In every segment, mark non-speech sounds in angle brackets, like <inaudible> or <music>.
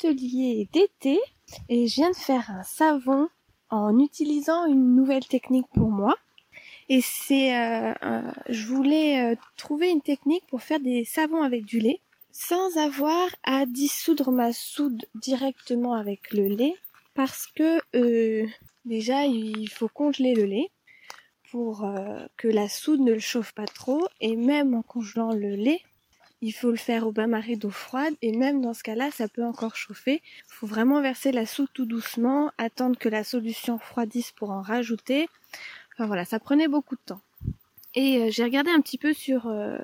atelier d'été et je viens de faire un savon en utilisant une nouvelle technique pour moi. Et c'est, euh, je voulais euh, trouver une technique pour faire des savons avec du lait sans avoir à dissoudre ma soude directement avec le lait parce que euh, déjà il faut congeler le lait pour que la soude ne le chauffe pas trop et même en congelant le lait il faut le faire au bain-marie d'eau froide et même dans ce cas-là, ça peut encore chauffer. Il faut vraiment verser la soude tout doucement, attendre que la solution froidisse pour en rajouter. Enfin voilà, ça prenait beaucoup de temps. Et euh, j'ai regardé un petit peu sur euh,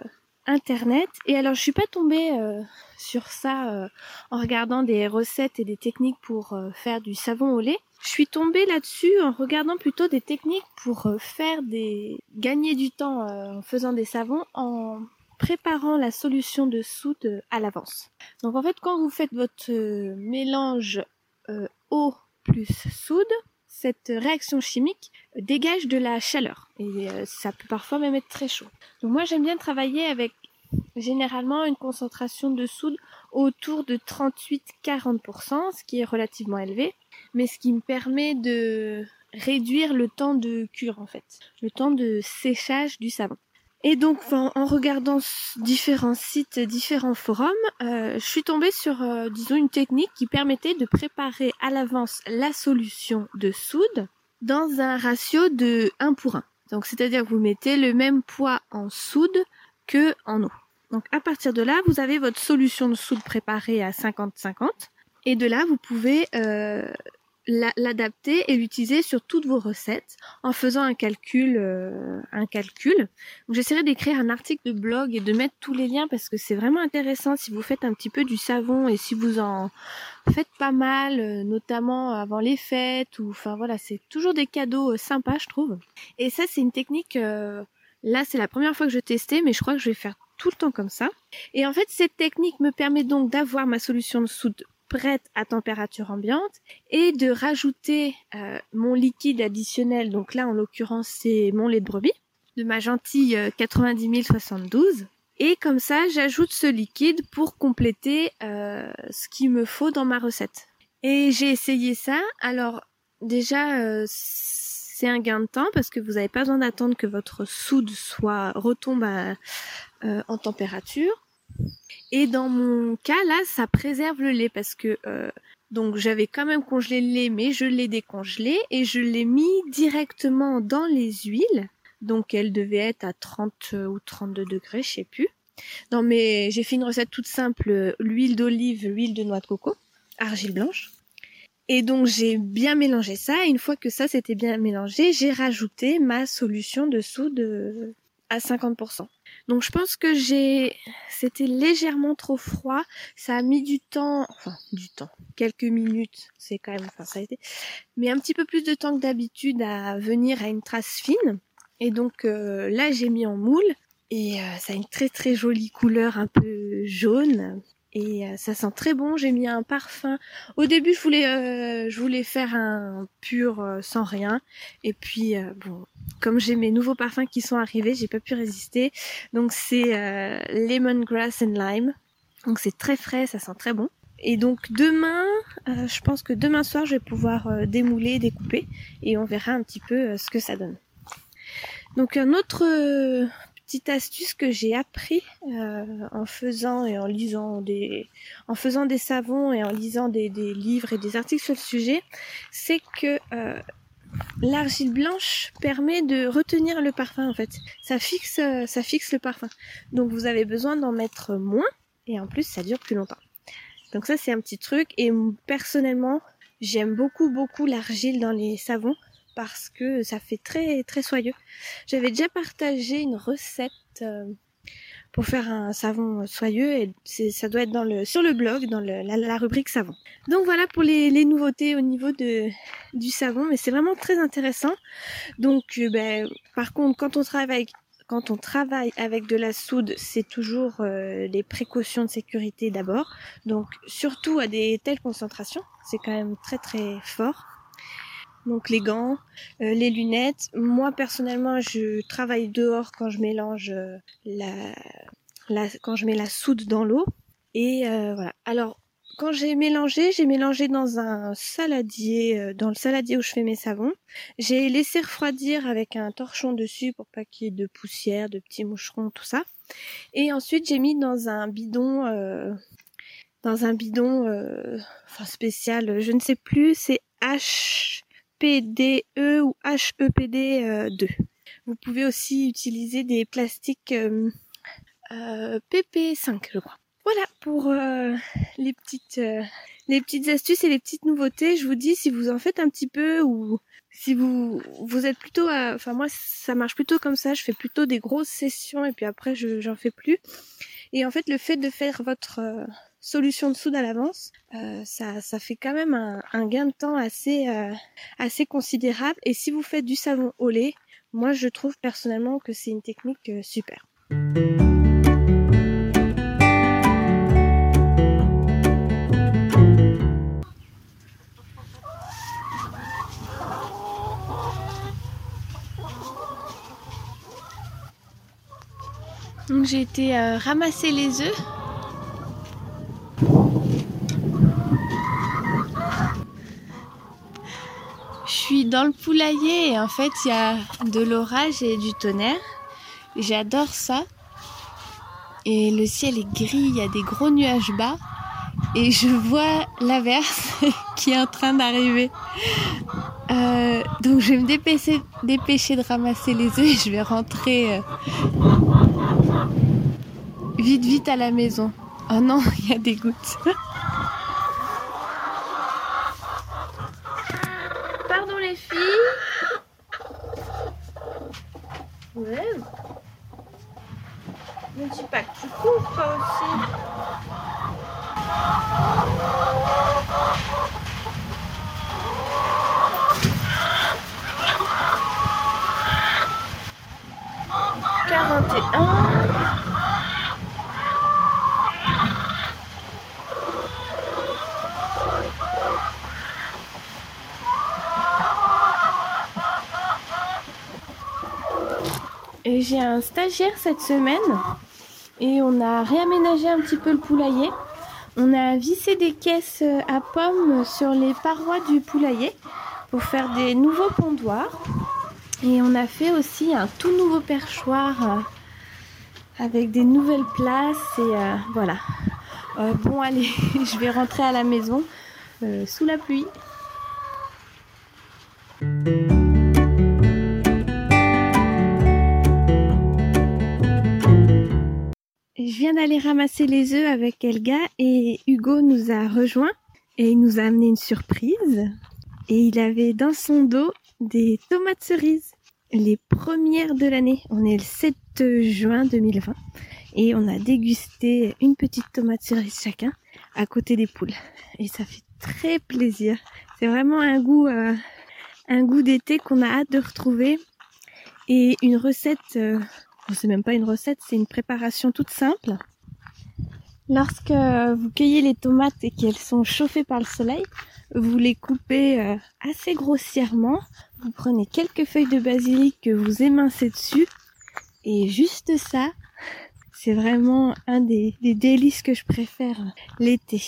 internet et alors je suis pas tombée euh, sur ça en regardant des recettes et des techniques pour faire du savon au lait. Je suis tombée là-dessus en regardant plutôt des techniques pour faire des gagner du temps en faisant des savons en préparant la solution de soude à l'avance. Donc en fait, quand vous faites votre euh, mélange euh, eau plus soude, cette réaction chimique dégage de la chaleur et euh, ça peut parfois même être très chaud. Donc moi j'aime bien travailler avec généralement une concentration de soude autour de 38-40%, ce qui est relativement élevé, mais ce qui me permet de réduire le temps de cure en fait, le temps de séchage du savon. Et donc, en, regardant différents sites, différents forums, euh, je suis tombée sur, euh, disons, une technique qui permettait de préparer à l'avance la solution de soude dans un ratio de 1 pour 1. Donc, c'est-à-dire que vous mettez le même poids en soude que en eau. Donc, à partir de là, vous avez votre solution de soude préparée à 50-50. Et de là, vous pouvez euh, l'adapter et l'utiliser sur toutes vos recettes en faisant un calcul euh, un calcul. j'essaierai d'écrire un article de blog et de mettre tous les liens parce que c'est vraiment intéressant si vous faites un petit peu du savon et si vous en faites pas mal euh, notamment avant les fêtes ou enfin voilà, c'est toujours des cadeaux euh, sympas je trouve. Et ça c'est une technique là c'est la première fois que je testais mais je crois que je vais faire tout le temps comme ça. Et en fait, cette technique me permet donc d'avoir ma solution de soude prête à température ambiante et de rajouter euh, mon liquide additionnel, donc là en l'occurrence c'est mon lait de brebis, de ma gentille 90 072. Et comme ça, j'ajoute ce liquide pour compléter euh, ce qu'il me faut dans ma recette. Et j'ai essayé ça. Alors déjà, euh, c'est un gain de temps parce que vous n'avez pas besoin d'attendre que votre soude soit retombe en température. Et dans mon cas, là, ça préserve le lait parce que euh, donc j'avais quand même congelé le lait, mais je l'ai décongelé et je l'ai mis directement dans les huiles. Donc elle devait être à 30 ou 32 degrés, je sais plus. Non mais j'ai fait une recette toute simple, l'huile d'olive, l'huile de noix de coco, argile blanche. Et donc j'ai bien mélangé ça. Une fois que ça s'était bien mélangé, j'ai rajouté ma solution de soude à 50%. Donc je pense que j'ai, c'était légèrement trop froid. Ça a mis du temps, enfin du temps, quelques minutes. C'est quand même, enfin ça a été, mais un petit peu plus de temps que d'habitude à venir à une trace fine. Et donc euh, là j'ai mis en moule et euh, ça a une très très jolie couleur un peu jaune et euh, ça sent très bon. J'ai mis un parfum. Au début, je voulais, euh, je voulais faire un pur euh, sans rien. Et puis, bon, comme j'ai mes nouveaux parfums qui sont arrivés, j'ai pas pu résister. Donc c'est lemongrass and lime. Donc c'est très frais, ça sent très bon. Et donc demain, je pense que demain soir, je vais pouvoir démouler, découper, et on verra un petit peu ce que ça donne. Donc un autre petite astuce que j'ai appris euh, en faisant et en lisant des en faisant des savons et en lisant des, des livres et des articles sur le sujet, c'est que euh, l'argile blanche permet de retenir le parfum en fait. Ça fixe ça fixe le parfum. Donc vous avez besoin d'en mettre moins et en plus ça dure plus longtemps. Donc ça c'est un petit truc et personnellement j'aime beaucoup beaucoup l'argile dans les savons parce que ça fait très très soyeux. J'avais déjà partagé une recette euh, pour faire un savon soyeux et ça doit être dans le sur le blog dans la, rubrique savon. Donc voilà pour les, nouveautés au niveau de du savon, mais c'est vraiment très intéressant. Donc euh, ben, par contre quand on travaille avec quand on travaille avec de la soude, c'est toujours euh, les précautions de sécurité d'abord. Donc surtout à des telles concentrations, c'est quand même très très fort donc les gants, euh, les lunettes. Moi personnellement, je travaille dehors quand je mélange euh, la, la, quand je mets la soude dans l'eau. Et euh, voilà. Alors quand j'ai mélangé, j'ai mélangé dans un saladier, dans le saladier où je fais mes savons. J'ai laissé refroidir avec un torchon dessus pour pas qu'il y ait de poussière, de petits moucherons, tout ça. Et ensuite j'ai mis dans un bidon, euh, dans un bidon, euh, enfin spécial, je ne sais plus, c'est HPDE ou HEPD 2. Vous pouvez aussi utiliser des plastiques PP5, je crois. Voilà pour euh, les petites euh, les petites astuces et les petites nouveautés. Je vous dis si vous en faites un petit peu ou si vous vous êtes plutôt enfin moi ça marche plutôt comme ça, je fais plutôt des grosses sessions et puis après je j'en fais plus. Et en fait le fait de faire votre euh, solution de soude à l'avance, ça ça fait quand même un, gain de temps assez assez considérable et si vous faites du savon au lait, moi je trouve personnellement que c'est une technique super. Donc j'ai été euh, ramasser les œufs. Suis dans le poulailler en fait il y a de l'orage et du tonnerre. J'adore ça. Et le ciel est gris, il y a des gros nuages bas. Et je vois l'averse <laughs> qui est en train d'arriver. Euh, donc je vais me dépêcher, dépêcher de ramasser les œufs et je vais rentrer euh, Vite, vite à la maison. Oh non, <laughs> il y a des gouttes. Filles. Ouais. Ne dis pas que tu cours toi aussi. Quarante et un. J'ai un stagiaire cette semaine et on a réaménagé un petit peu le poulailler. On a vissé des caisses à pommes sur les parois du poulailler pour faire des nouveaux pondoirs. Et on a fait aussi un tout nouveau perchoir euh, avec des nouvelles places et euh, voilà. Euh, bon allez, <laughs> je vais rentrer à la maison sous la pluie. Je viens d'aller ramasser les œufs avec Elga et Hugo nous a rejoint et il nous a amené une surprise. Et il avait dans son dos des tomates cerises, les premières de l'année. On est le 7 juin 2020 et on a dégusté une petite tomate cerise chacun à côté des poules. Et ça fait très plaisir. C'est vraiment un goût, euh, un goût d'été qu'on a hâte de retrouver et une recette euh, c'est même pas une recette, c'est une préparation toute simple. Lorsque vous cueillez les tomates et qu'elles sont chauffées par le soleil, vous les coupez euh, assez grossièrement. Vous prenez quelques feuilles de basilic que vous émincez dessus. Et juste ça, c'est vraiment un des, délices que je préfère l'été.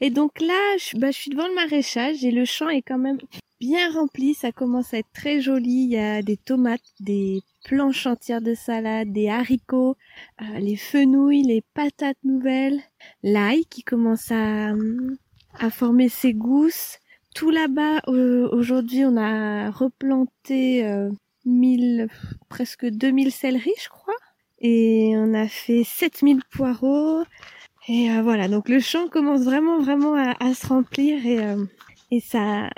Et donc là, bah, je suis devant le maraîchage et le champ est quand même bien rempli, ça commence à être très joli. Il y a des tomates, des planches entières de salade, des haricots, euh, les fenouilles, les patates nouvelles, l'ail qui commence à, à former ses gousses. Tout là-bas, euh, aujourd'hui, on a replanté euh, mille, presque 2000 céleris, je crois. Et on a fait 7000 poireaux. Et voilà, donc le champ commence vraiment, vraiment à, à se remplir et, et ça,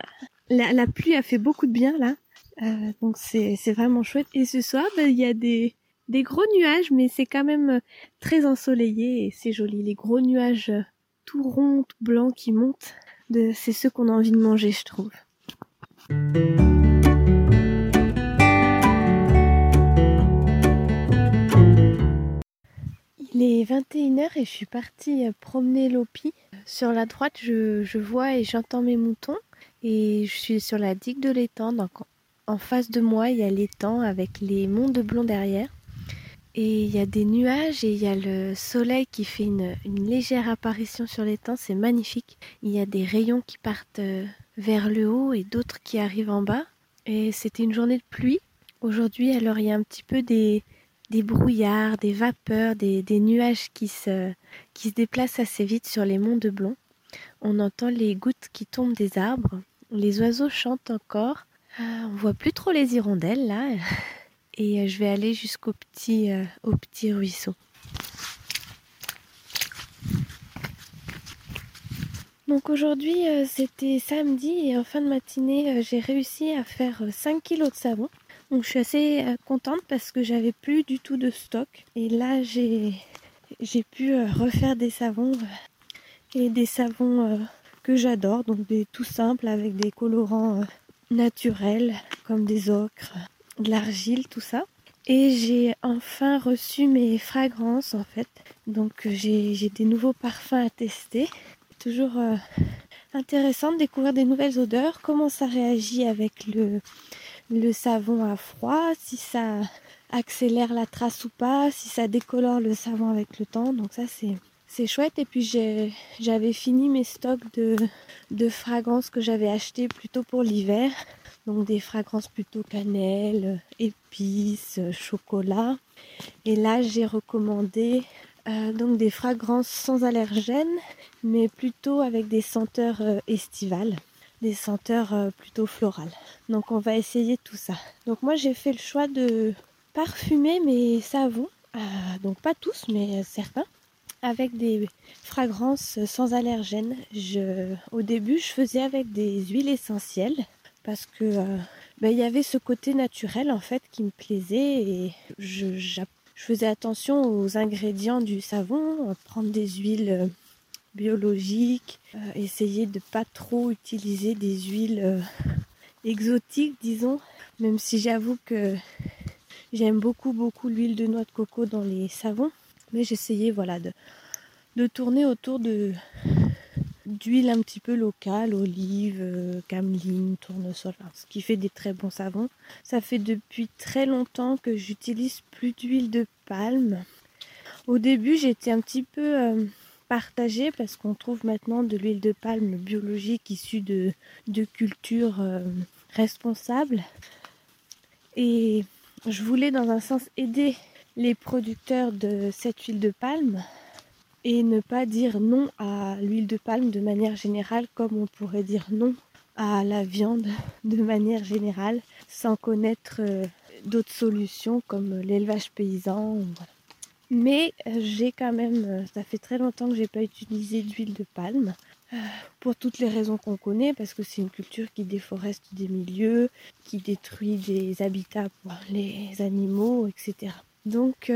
la, pluie a fait beaucoup de bien là. Euh, donc c'est vraiment chouette. Et ce soir, ben, il y a des, des gros nuages, mais c'est quand même euh, très ensoleillé et c'est joli. Les gros nuages euh, tout ronds, tout blancs qui montent, c'est ceux qu'on a envie de manger, je trouve. Il est 21h et je suis partie promener l'Opi. Sur la droite, je, je vois et j'entends mes moutons. Et je suis sur la digue de l'étang, donc en face de moi il y a l'étang avec les monts de Blond derrière. Et il y a des nuages et il y a le soleil qui fait une, légère apparition sur l'étang, c'est magnifique. Il y a des rayons qui partent euh, vers le haut et d'autres qui arrivent en bas. Et c'était une journée de pluie. Aujourd'hui, alors il y a un petit peu des, brouillards, des vapeurs, des, nuages qui se, se déplacent assez vite sur les monts de Blond. On entend les gouttes qui tombent des arbres. Les oiseaux chantent encore. Ah, on voit plus trop les hirondelles là. <laughs> et euh, je vais aller jusqu'au petit, euh, au petit ruisseau. Donc aujourd'hui euh, c'était samedi et en fin de matinée j'ai réussi à faire 5 kilos de savon. Donc je suis assez contente parce que j'avais plus du tout de stock. Et là j'ai pu refaire des savons et des savons que j'adore. Donc des tout simples avec des colorants naturels comme des ocres, de l'argile, tout ça. Et j'ai enfin reçu mes fragrances en fait. Donc j'ai des nouveaux parfums à tester. Toujours euh, intéressant de découvrir des nouvelles odeurs, comment ça réagit avec le, le savon à froid, si ça accélère la trace ou pas, si ça décolore le savon avec le temps? Donc ça c'est c'est chouette. Et puis j'avais fini mes stocks de, fragrances que j'avais achetées plutôt pour l'hiver. Donc des fragrances plutôt cannelle, épices, chocolat. Et là j'ai recommandé euh, donc des fragrances sans allergènes, mais plutôt avec des senteurs euh, estivales, des senteurs euh, plutôt florales. Donc on va essayer tout ça. Donc moi j'ai fait le choix de parfumer mes savons, donc pas tous mais certains, avec des fragrances sans allergènes. Au début je faisais avec des huiles essentielles parce que euh, ben, y avait ce côté naturel en fait qui me plaisait et je, faisais attention aux ingrédients du savon, prendre des huiles euh, biologiques, euh, essayer de pas trop utiliser des huiles exotiques disons, même si j'avoue que j'aime beaucoup beaucoup l'huile de noix de coco dans les savons, mais j'essayais voilà de, tourner autour de d'huile un petit peu locale, olive, euh, cameline, tournesol, ce qui fait des très bons savons. Ça fait depuis très longtemps que j'utilise plus d'huile de palme. Au début, j'étais un petit peu euh, partagée parce qu'on trouve maintenant de l'huile de palme biologique issue de, de cultures euh, responsables. Et je voulais dans un sens aider les producteurs de cette huile de palme et ne pas dire non à l'huile de palme de manière générale comme on pourrait dire non à la viande de manière générale sans connaître euh, d'autres solutions comme l'élevage paysan. Mais euh, j'ai quand même, euh, ça fait très longtemps que j'ai pas utilisé d'huile de palme pour toutes les raisons qu'on connaît, parce que c'est une culture qui déforeste des milieux, qui détruit des habitats pour les animaux, etc. Donc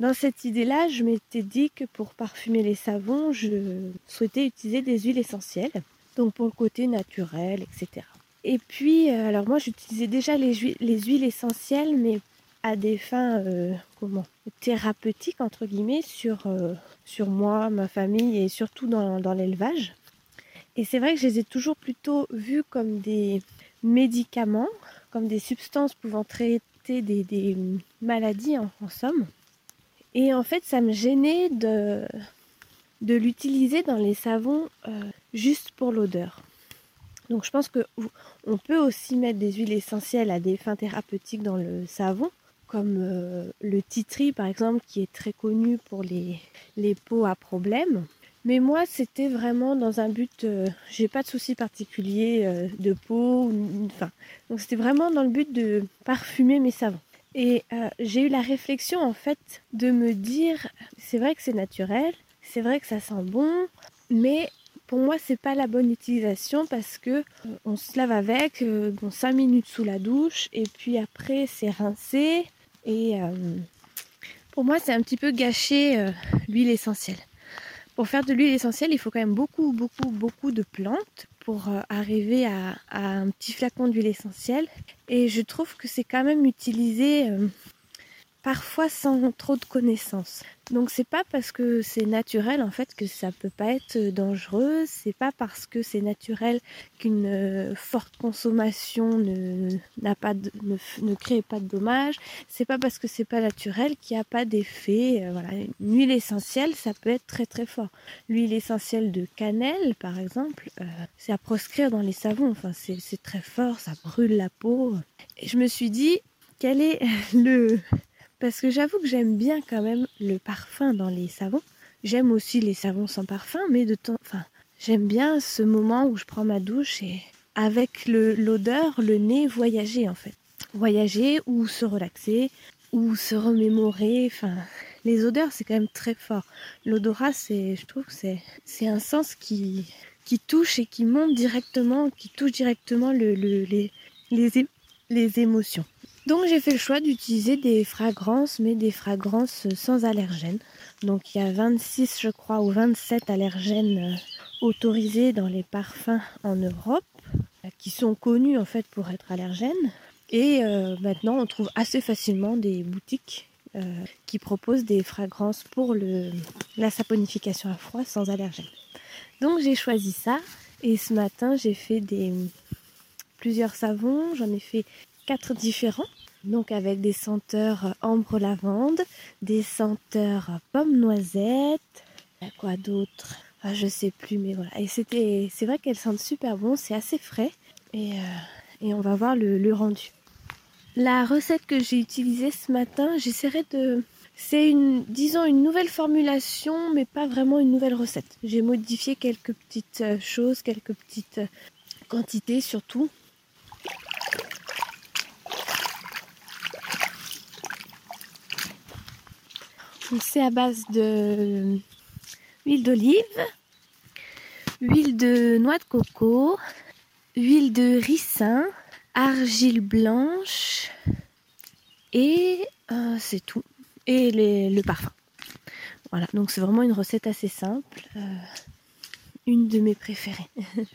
dans cette idée-là, je m'étais dit que pour parfumer les savons, je souhaitais utiliser des huiles essentielles, donc pour le côté naturel, etc. Et puis, euh, alors moi j'utilisais déjà les, huiles essentielles, mais à des fins euh, comment thérapeutiques entre guillemets sur, euh, sur moi, ma famille et surtout dans, dans l'élevage. Et c'est vrai que je les ai toujours plutôt vus comme des médicaments, comme des substances pouvant traiter des, maladies en somme. Et en fait, ça me gênait de, de l'utiliser dans les savons euh, juste pour l'odeur. Donc je pense qu'on peut aussi mettre des huiles essentielles à des fins thérapeutiques dans le savon, comme euh, le titri par exemple, qui est très connu pour les, les peaux à problème. Mais moi, c'était vraiment dans un but, euh, j'ai pas de souci particulier de peau, enfin, donc c'était vraiment dans le but de parfumer mes savons. Et euh, j'ai eu la réflexion en fait de me dire, c'est vrai que c'est naturel, c'est vrai que ça sent bon, mais pour moi c'est pas la bonne utilisation parce que euh, on se lave avec, euh, bon 5 minutes sous la douche et puis après c'est rincé et pour moi c'est un petit peu gâcher l'huile essentielle. Pour faire de l'huile essentielle, il faut quand même beaucoup, beaucoup, beaucoup de plantes pour euh, arriver à, un petit flacon d'huile essentielle. Et je trouve que c'est quand même utilisé euh, parfois sans trop de connaissances. Donc c'est pas parce que c'est naturel en fait que ça peut pas être dangereux, c'est pas parce que c'est naturel qu'une euh, forte consommation ne, n'a pas ne, crée pas de dommages, c'est pas parce que c'est pas naturel qu'il n'y a pas d'effet. Euh, voilà, une huile essentielle ça peut être très très fort. L'huile essentielle de cannelle par exemple, euh, c'est à proscrire dans les savons, enfin c'est, c'est très fort, ça brûle la peau. Et je me suis dit quel est <laughs> le parce que j'avoue que j'aime bien quand même le parfum dans les savons. J'aime aussi les savons sans parfum, mais de temps, enfin, j'aime bien ce moment où je prends ma douche et avec l'odeur, le, nez voyager en fait. Voyager ou se relaxer ou se remémorer. Enfin, les odeurs c'est quand même très fort. L'odorat c'est, je trouve que c'est, un sens qui, qui touche et qui monte directement, qui touche directement le, les, les, les émotions. Donc j'ai fait le choix d'utiliser des fragrances, mais des fragrances sans allergènes. Donc il y a 26, je crois, ou 27 allergènes euh, autorisés dans les parfums en Europe, euh, qui sont connus en fait pour être allergènes. Et euh, maintenant, on trouve assez facilement des boutiques qui proposent des fragrances pour la saponification à froid sans allergènes. Donc j'ai choisi ça. Et ce matin, j'ai fait des plusieurs savons. J'en ai fait quatre différents. Donc avec des senteurs ambre lavande, des senteurs pomme noisette, quoi d'autre? Ah, Je sais plus, mais voilà. Et c'était, c'est vrai qu'elles sentent super bon, c'est assez frais et, euh, et on va voir le, le, rendu. La recette que j'ai utilisée ce matin, j'essaierai de, c'est une, disons une nouvelle formulation, mais pas vraiment une nouvelle recette. J'ai modifié quelques petites euh, choses, quelques petites euh, quantités surtout. C'est à base de huile d'olive, huile de noix de coco, huile de ricin, argile blanche et euh, c'est tout. Et le parfum. Voilà, donc c'est vraiment une recette assez simple. Euh, une de mes préférées. <laughs>